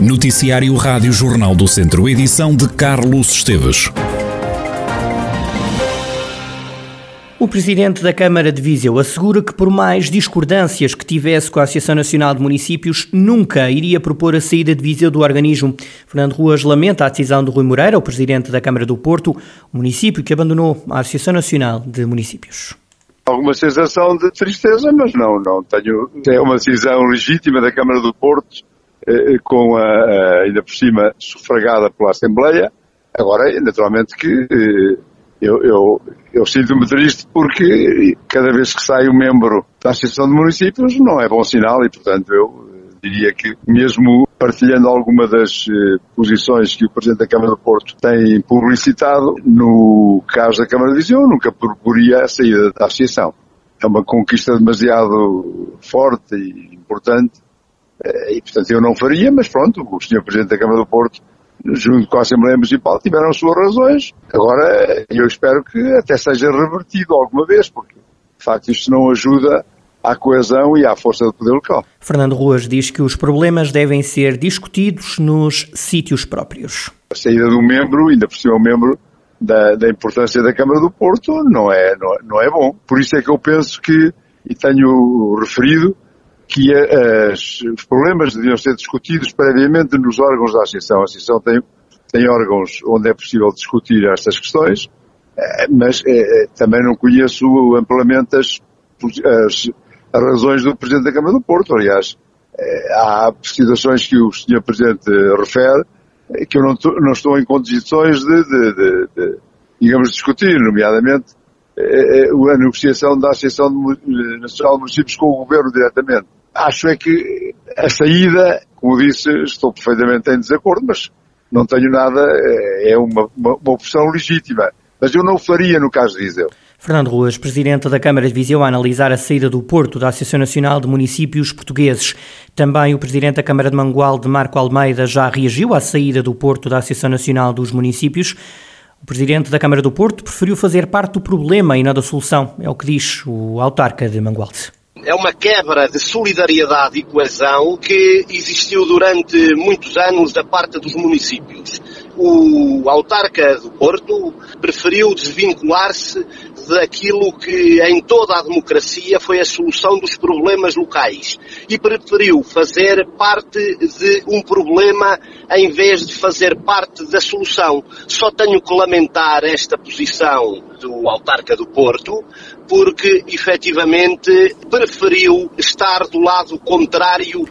Noticiário Rádio Jornal do Centro, edição de Carlos Esteves. O presidente da Câmara de Viseu assegura que, por mais discordâncias que tivesse com a Associação Nacional de Municípios, nunca iria propor a saída de Viseu do organismo. Fernando Ruas lamenta a decisão de Rui Moreira, o presidente da Câmara do Porto, o município que abandonou a Associação Nacional de Municípios. Alguma sensação de tristeza, mas não, não tenho. É uma decisão legítima da Câmara do Porto, com a, a, ainda por cima sufragada pela Assembleia. Agora, naturalmente que eh, eu, eu, eu sinto-me triste porque cada vez que sai um membro da Associação de Municípios não é bom sinal e, portanto, eu diria que mesmo partilhando alguma das eh, posições que o Presidente da Câmara do Porto tem publicitado, no caso da Câmara de Viseu, nunca proporia a saída da Associação. É uma conquista demasiado forte e importante eh, e, portanto, eu não faria, mas pronto, o Sr. Presidente da Câmara do Porto junto com a Assembleia Municipal, tiveram suas razões. Agora, eu espero que até seja revertido alguma vez, porque, de facto, isto não ajuda à coesão e à força do poder local. Fernando Ruas diz que os problemas devem ser discutidos nos sítios próprios. A saída do membro, ainda por cima o membro da, da, importância da Câmara do Porto, não é, não, não é bom. Por isso é que eu penso que, e tenho referido, que as, os problemas deviam ser discutidos previamente nos órgãos da Associação. A Associação tem, tem órgãos onde é possível discutir estas questões, eh, mas é, também não conheço amplamente as, as, as, razões do Presidente da Câmara do Porto. Aliás, é, há situações que o Sr. Presidente refere que eu não, não estou em condições de, de, de, de digamos, discutir, nomeadamente a negociação da Associação Nacional de Municípios com o Governo diretamente acho é que a saída, como disse, estou perfeitamente em desacordo, mas não tenho nada, é uma, uma, uma opção legítima. Mas eu não o faria no caso de Viseu. Fernando Ruas, presidente da Câmara de Viseu, a analisar a saída do Porto da Associação Nacional de Municípios Portugueses. Também o presidente da Câmara de Mangualde, Marco Almeida, já reagiu à saída do Porto da Associação Nacional dos Municípios. O presidente da Câmara do Porto preferiu fazer parte do problema e não da solução, é o que diz o autarca de Mangualde é uma quebra de solidariedade e coesão que existiu durante muitos anos da parte dos municípios. O autarca do Porto preferiu desvincular-se daquilo que em toda a democracia foi a solução dos problemas locais e preferiu fazer parte de um problema em vez de fazer parte da solução. Só tenho que lamentar esta posição do autarca do Porto, porque efetivamente preferiu estar do lado contrário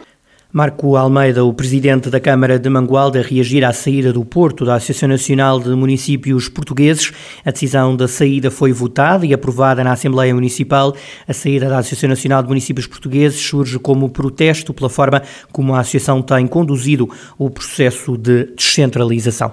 Marco Almeida, o presidente da Câmara de Mangualde, a reagir à saída do Porto da Associação Nacional de Municípios Portugueses. A decisão da saída foi votada e aprovada na Assembleia Municipal. A saída da Associação Nacional de Municípios Portugueses surge como protesto pela forma como a Associação tem conduzido o processo de descentralização.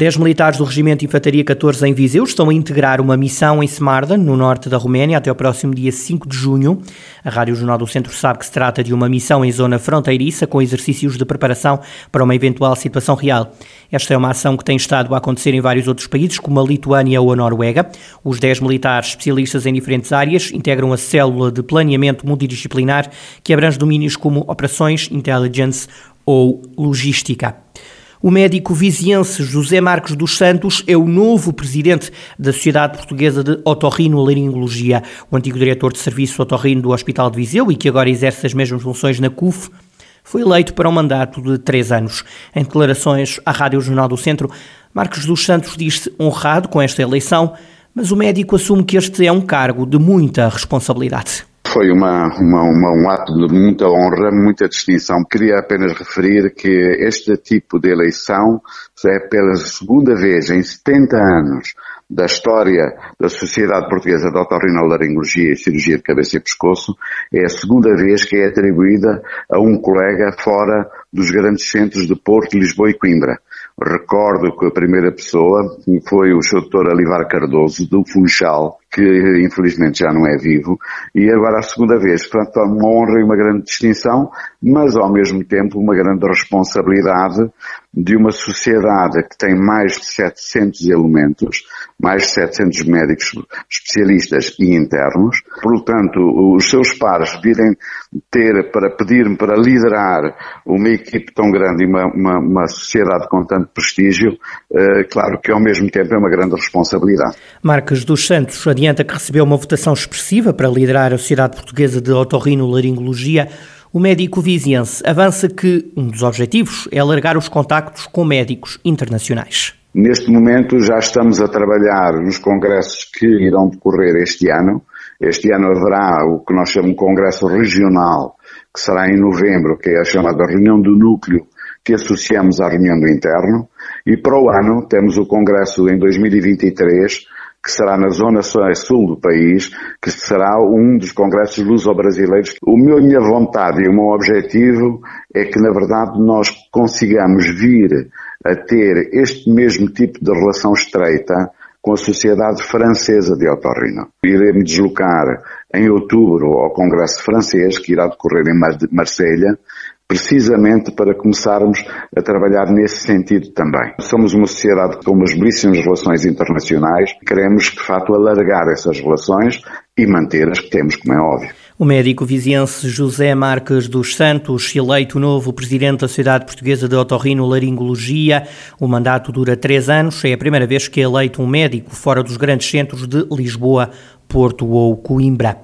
Dez militares do Regimento de Infantaria 14 em Viseu estão a integrar uma missão em Semarda, no norte da Roménia, até o próximo dia 5 de junho. A Rádio Jornal do Centro sabe que se trata de uma missão em zona fronteiriça, com exercícios de preparação para uma eventual situação real. Esta é uma ação que tem estado a acontecer em vários outros países, como a Lituânia ou a Noruega. Os 10 militares especialistas em diferentes áreas integram a célula de planeamento multidisciplinar que abrange domínios como operações, intelligence ou logística. O médico viziense José Marcos dos Santos é o novo presidente da Sociedade Portuguesa de Otorrino-Laringologia, o antigo diretor de serviço otorrino do Hospital de Viseu e que agora exerce as mesmas funções na CUF, foi eleito para um mandato de três anos. Em declarações à Rádio Jornal do Centro, Marcos dos Santos diz-se honrado com esta eleição, mas o médico assume que este é um cargo de muita responsabilidade. Foi uma, uma, uma, um ato de muita honra, muita distinção. Queria apenas referir que este tipo de eleição é pela segunda vez em 70 anos da história da Sociedade Portuguesa de Otorrinolaringologia e Cirurgia de Cabeça e Pescoço, é a segunda vez que é atribuída a um colega fora dos grandes centros de Porto, Lisboa e Coimbra. Recordo que a primeira pessoa foi o Sr. Dr. Alivar Cardoso, do Funchal, que infelizmente já não é vivo, e agora a segunda vez. Portanto, é uma honra e uma grande distinção, mas ao mesmo tempo uma grande responsabilidade de uma sociedade que tem mais de 700 elementos, mais de 700 médicos especialistas e internos. Portanto, os seus pares virem ter para pedir-me para liderar uma equipe tão grande e uma, uma, uma sociedade com tanto prestígio, uh, claro que ao mesmo tempo é uma grande responsabilidade. Marques dos Santos adianta que recebeu uma votação expressiva para liderar a Sociedade Portuguesa de Otorrino-Laringologia. O médico viziense avança que um dos objetivos é alargar os contactos com médicos internacionais. Neste momento já estamos a trabalhar nos congressos que irão decorrer este ano. Este ano haverá o que nós chamamos de congresso regional, que será em novembro, que é a chamada reunião do núcleo, que associamos à reunião do interno. E para o ano temos o congresso em 2023, que será na zona sul do país, que será um dos congressos luso-brasileiros. O meu, minha vontade e o meu objetivo é que, na verdade, nós consigamos vir a ter este mesmo tipo de relação estreita com a Sociedade Francesa de Otorrino. Irei-me deslocar em outubro ao Congresso Francês, que irá decorrer em Marselha, precisamente para começarmos a trabalhar nesse sentido também. Somos uma sociedade com umas belíssimas relações internacionais, queremos, de facto, alargar essas relações e manter as que temos, como é óbvio. O médico viziense José Marques dos Santos, eleito novo presidente da Sociedade Portuguesa de Otorrino-Laringologia. O mandato dura três anos. É a primeira vez que é eleito um médico fora dos grandes centros de Lisboa, Porto ou Coimbra.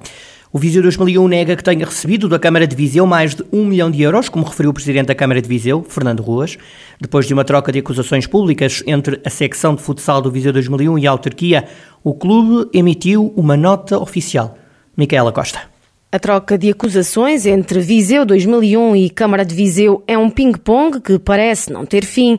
O Viseu 2001 nega que tenha recebido da Câmara de Viseu mais de um milhão de euros, como referiu o Presidente da Câmara de Viseu, Fernando Ruas, depois de uma troca de acusações públicas entre a secção de futsal do Viseu 2001 e a autarquia, o clube emitiu uma nota oficial. Micaela Costa. A troca de acusações entre Viseu 2001 e Câmara de Viseu é um ping-pong que parece não ter fim.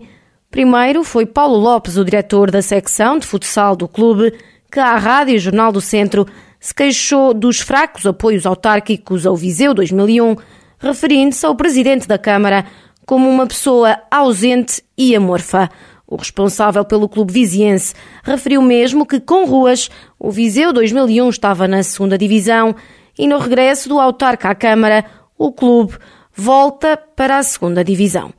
Primeiro foi Paulo Lopes, o diretor da secção de futsal do clube, que à Rádio Jornal do Centro se queixou dos fracos apoios autárquicos ao Viseu 2001, referindo-se ao presidente da Câmara como uma pessoa ausente e amorfa. O responsável pelo clube viziense referiu mesmo que, com ruas, o Viseu 2001 estava na segunda divisão e no regresso do autarca à Câmara, o clube volta para a segunda divisão.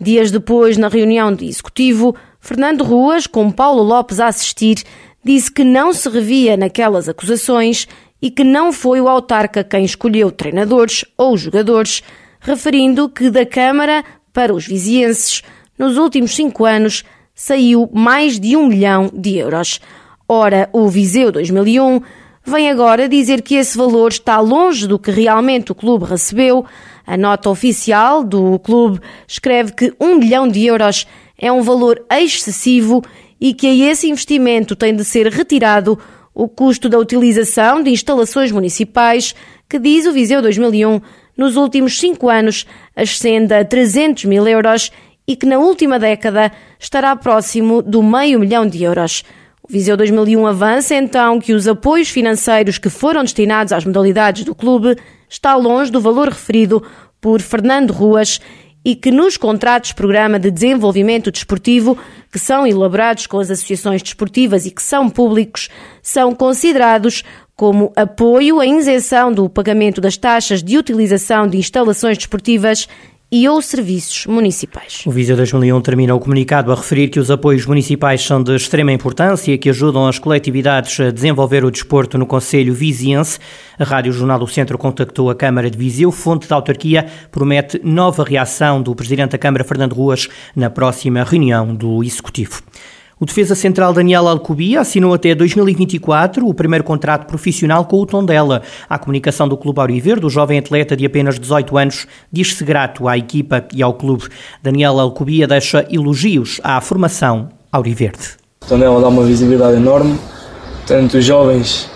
Dias depois, na reunião de executivo, Fernando Ruas, com Paulo Lopes a assistir, disse que não se revia naquelas acusações e que não foi o autarca quem escolheu treinadores ou jogadores, referindo que da Câmara para os vizienses, nos últimos cinco anos, saiu mais de um milhão de euros. Ora, o Viseu 2001 vem agora dizer que esse valor está longe do que realmente o clube recebeu. A nota oficial do clube escreve que um milhão de euros é um valor excessivo e que a esse investimento tem de ser retirado o custo da utilização de instalações municipais, que diz o Viseu 2001, nos últimos cinco anos ascende a 300 mil euros e que na última década estará próximo do meio milhão de euros. O Viseu 2001 avança então que os apoios financeiros que foram destinados às modalidades do clube está longe do valor referido por Fernando Ruas e que nos contratos programa de desenvolvimento desportivo, que são elaborados com as associações desportivas e que são públicos, são considerados como apoio à isenção do pagamento das taxas de utilização de instalações desportivas e ou serviços municipais. O Viseu 2001 termina o comunicado a referir que os apoios municipais são de extrema importância e que ajudam as coletividades a desenvolver o desporto no Conselho Viziense. A Rádio Jornal do Centro contactou a Câmara de Viseu. Fonte da autarquia promete nova reação do Presidente da Câmara, Fernando Ruas, na próxima reunião do Executivo. O defesa central Daniel Alcubia assinou até 2024 o primeiro contrato profissional com o Tondela. A comunicação do Clube Auriverde, o jovem atleta de apenas 18 anos, diz-se grato à equipa e ao clube. Daniel Alcubia deixa elogios à formação Auriverde. O Tondela dá uma visibilidade enorme, tanto os jovens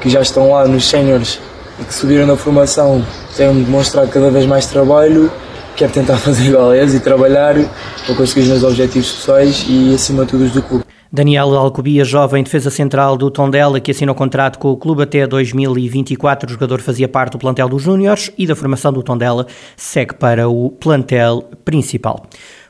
que já estão lá nos séniores e que subiram na formação têm demonstrado cada vez mais trabalho quero tentar fazer igual a eles e trabalhar para conseguir os meus objetivos pessoais e acima de tudo os do clube. Daniel Alcobia, jovem defesa central do Tondela, que assinou contrato com o clube até 2024. O jogador fazia parte do plantel dos Júniores e da formação do Tondela segue para o plantel principal.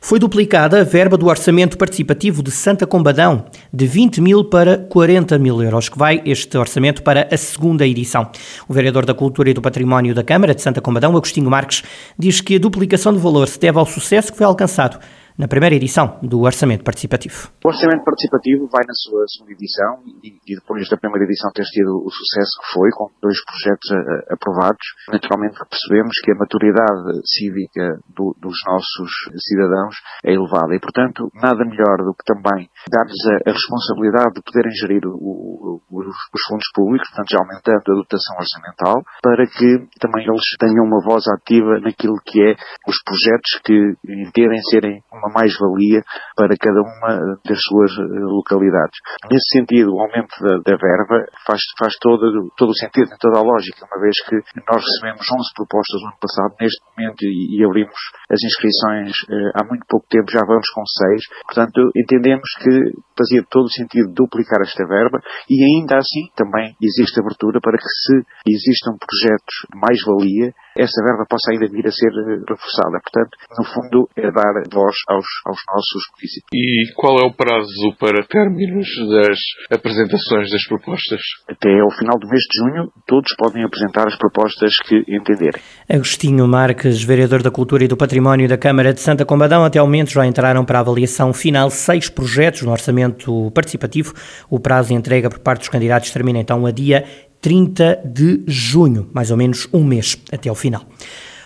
Foi duplicada a verba do orçamento participativo de Santa Combadão, de 20 mil para 40 mil euros, que vai este orçamento para a segunda edição. O vereador da Cultura e do Património da Câmara de Santa Combadão, Agostinho Marques, diz que a duplicação do valor se deve ao sucesso que foi alcançado na primeira edição do Orçamento Participativo. O Orçamento Participativo vai na sua segunda edição e, e depois da primeira edição ter tido o sucesso que foi, com dois projetos a, aprovados, naturalmente percebemos que a maturidade cívica do, dos nossos cidadãos é elevada e, portanto, nada melhor do que também dar-lhes a, a, responsabilidade de poderem gerir o, o, os, os, fundos públicos, portanto, aumentando a dotação orçamental, para que também eles tenham uma voz ativa naquilo que é os projetos que entendem serem uma mais-valia para cada uma das suas eh, localidades. Nesse sentido, o aumento da, da verba faz, faz todo, todo o sentido, tem toda a lógica, uma vez que nós recebemos 11 propostas no ano passado, neste momento, e, e abrimos as inscrições eh, há muito pouco tempo, já vamos com 6. Portanto, entendemos que fazia todo o sentido duplicar esta verba e ainda assim também existe abertura para que se existam projetos de mais-valia, essa verba possa ainda vir a ser eh, reforçada. Portanto, no fundo, é dar voz aos, aos nossos municípios. E qual é o prazo para términos das apresentações das propostas? Até ao final do mês de junho, todos podem apresentar as propostas que entenderem. Agostinho Marques, vereador da Cultura e do Património da Câmara de Santa Combadão, até ao momento já entraram para a avaliação final seis projetos no orçamento participativo. O prazo de entrega por parte dos candidatos termina então a dia 30 de junho, mais ou menos um mês até ao final.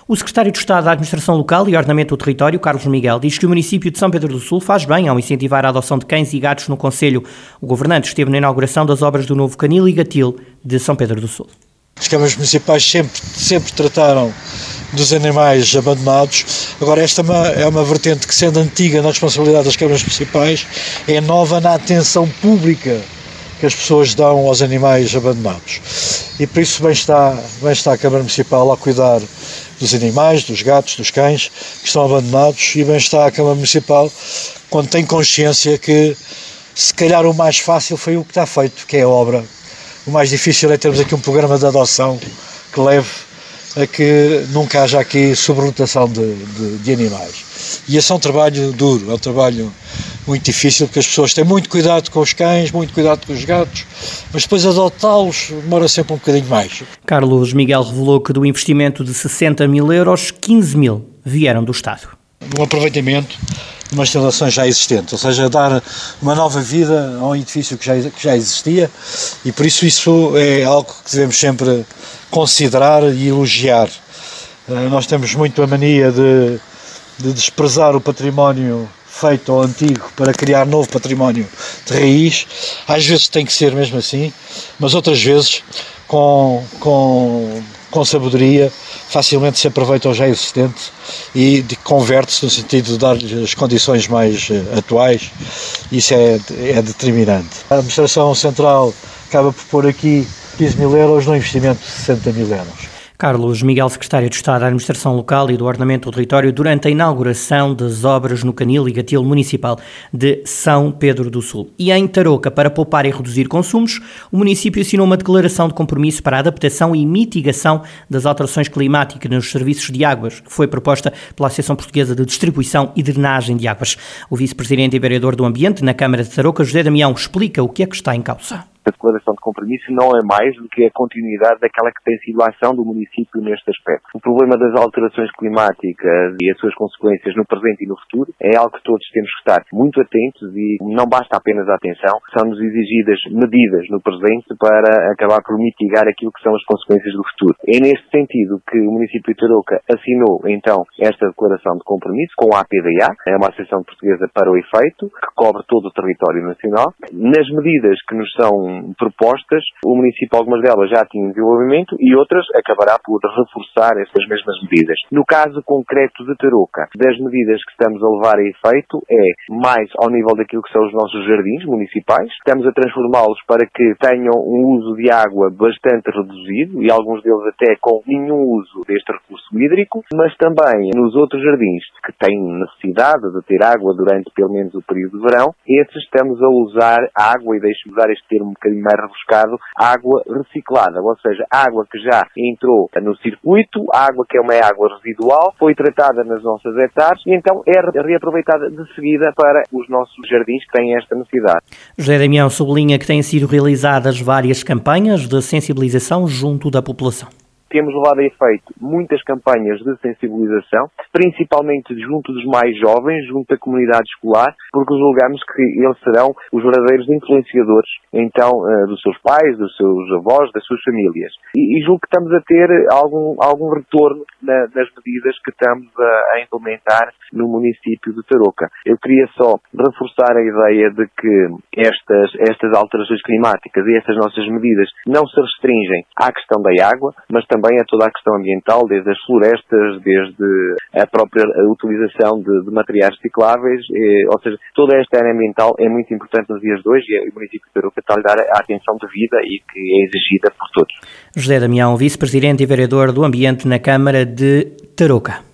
O secretário de Estado da Administração Local e Ordenamento do Território, Carlos Miguel, diz que o município de São Pedro do Sul faz bem ao incentivar a adoção de cães e gatos no Conselho. O governante esteve na inauguração das obras do novo canil e gatil de São Pedro do Sul. As câmaras municipais sempre, sempre trataram dos animais abandonados. Agora, esta é uma, é uma vertente que, sendo antiga na responsabilidade das câmaras municipais, é nova na atenção pública que as pessoas dão aos animais abandonados. E por isso bem está, bem está a Câmara Municipal a cuidar dos animais, dos gatos, dos cães que estão abandonados e bem está a Câmara Municipal quando tem consciência que se calhar o mais fácil foi o que está feito, que é a obra. O mais difícil é termos aqui um programa de adoção que leve a que nunca haja aqui sobrelotação de, de, de animais. E esse é um trabalho duro, é um trabalho muito difícil, porque as pessoas têm muito cuidado com os cães, muito cuidado com os gatos, mas depois adotá-los demora sempre um bocadinho mais. Carlos Miguel revelou que do investimento de 60 mil euros, 15 mil vieram do Estado. Um aproveitamento de uma instalação já existente, ou seja, dar uma nova vida a um edifício que já, que já existia e por isso isso é algo que devemos sempre considerar e elogiar. Eh, nós temos muito a mania de, de desprezar o património feito ao antigo para criar novo património de raiz. Às vezes tem que ser mesmo assim, mas outras vezes, com, com, com sabedoria, facilmente se aproveita o já existente e converte-se no sentido de dar-lhe as condições mais uh, atuais. Isso é, é determinante. A Administração Central acaba por pôr aqui 15 mil euros no investimento de 60 mil euros. Carlos Miguel, secretário de Estado da Administração Local e do Ordenamento do Território, durante a inauguração das obras no Canil e Gatil Municipal de São Pedro do Sul. E em Tarouca, para poupar e reduzir consumos, o município assinou uma declaração de compromisso para a adaptação e mitigação das alterações climáticas nos serviços de águas, que foi proposta pela Associação Portuguesa de Distribuição e Drenagem de Águas. O vice-presidente e vereador do Ambiente na Câmara de Tarouca, José Damião, explica o que é que está em causa a declaração de compromisso não é mais do que a continuidade daquela que tem sido a ação do município neste aspecto. O problema das alterações climáticas e as suas consequências no presente e no futuro é algo que todos temos que estar muito atentos e não basta apenas a atenção, são-nos exigidas medidas no presente para acabar por mitigar aquilo que são as consequências do futuro. É neste sentido que o município de Tarouca assinou então esta declaração de compromisso com a APDA, é uma associação portuguesa para o efeito, que cobre todo o território nacional. Nas medidas que nos são propostas, o município, algumas delas já tinham desenvolvimento e outras acabará por reforçar essas mesmas medidas. No caso concreto de Tarouca, das medidas que estamos a levar a efeito é mais ao nível daquilo que são os nossos jardins municipais. Estamos a transformá-los para que tenham um uso de água bastante reduzido e alguns deles até com nenhum uso deste recurso hídrico, mas também nos outros jardins que têm necessidade de ter água durante pelo menos o período de verão, esses estamos a usar água, e deixe-me usar este termo bocadinho mais rebuscado, água reciclada, ou seja, água que já entrou no circuito, água que é uma água residual, foi tratada nas nossas hectares e então é reaproveitada de seguida para os nossos jardins que têm esta necessidade. José Damião sublinha que têm sido realizadas várias campanhas de sensibilização junto da população. Temos levado a efeito muitas campanhas de sensibilização, principalmente junto dos mais jovens, junto da comunidade escolar, porque julgamos que eles serão os verdadeiros influenciadores, então, eh, dos seus pais, dos seus avós, das suas famílias. E, julgo que estamos a ter algum, algum retorno nas medidas que estamos a, a implementar no município de Tarouca. Eu queria só reforçar a ideia de que estas, estas alterações climáticas e estas nossas medidas não se restringem à questão da água, mas também a toda a questão ambiental, desde as florestas, desde a própria utilização de, de materiais recicláveis, eh, ou seja, toda esta área ambiental é muito importante nos dias de hoje e o município de Tarouca está a dar a atenção devida e que é exigida por todos. José Damião, vice-presidente e vereador do Ambiente na Câmara de Tarouca.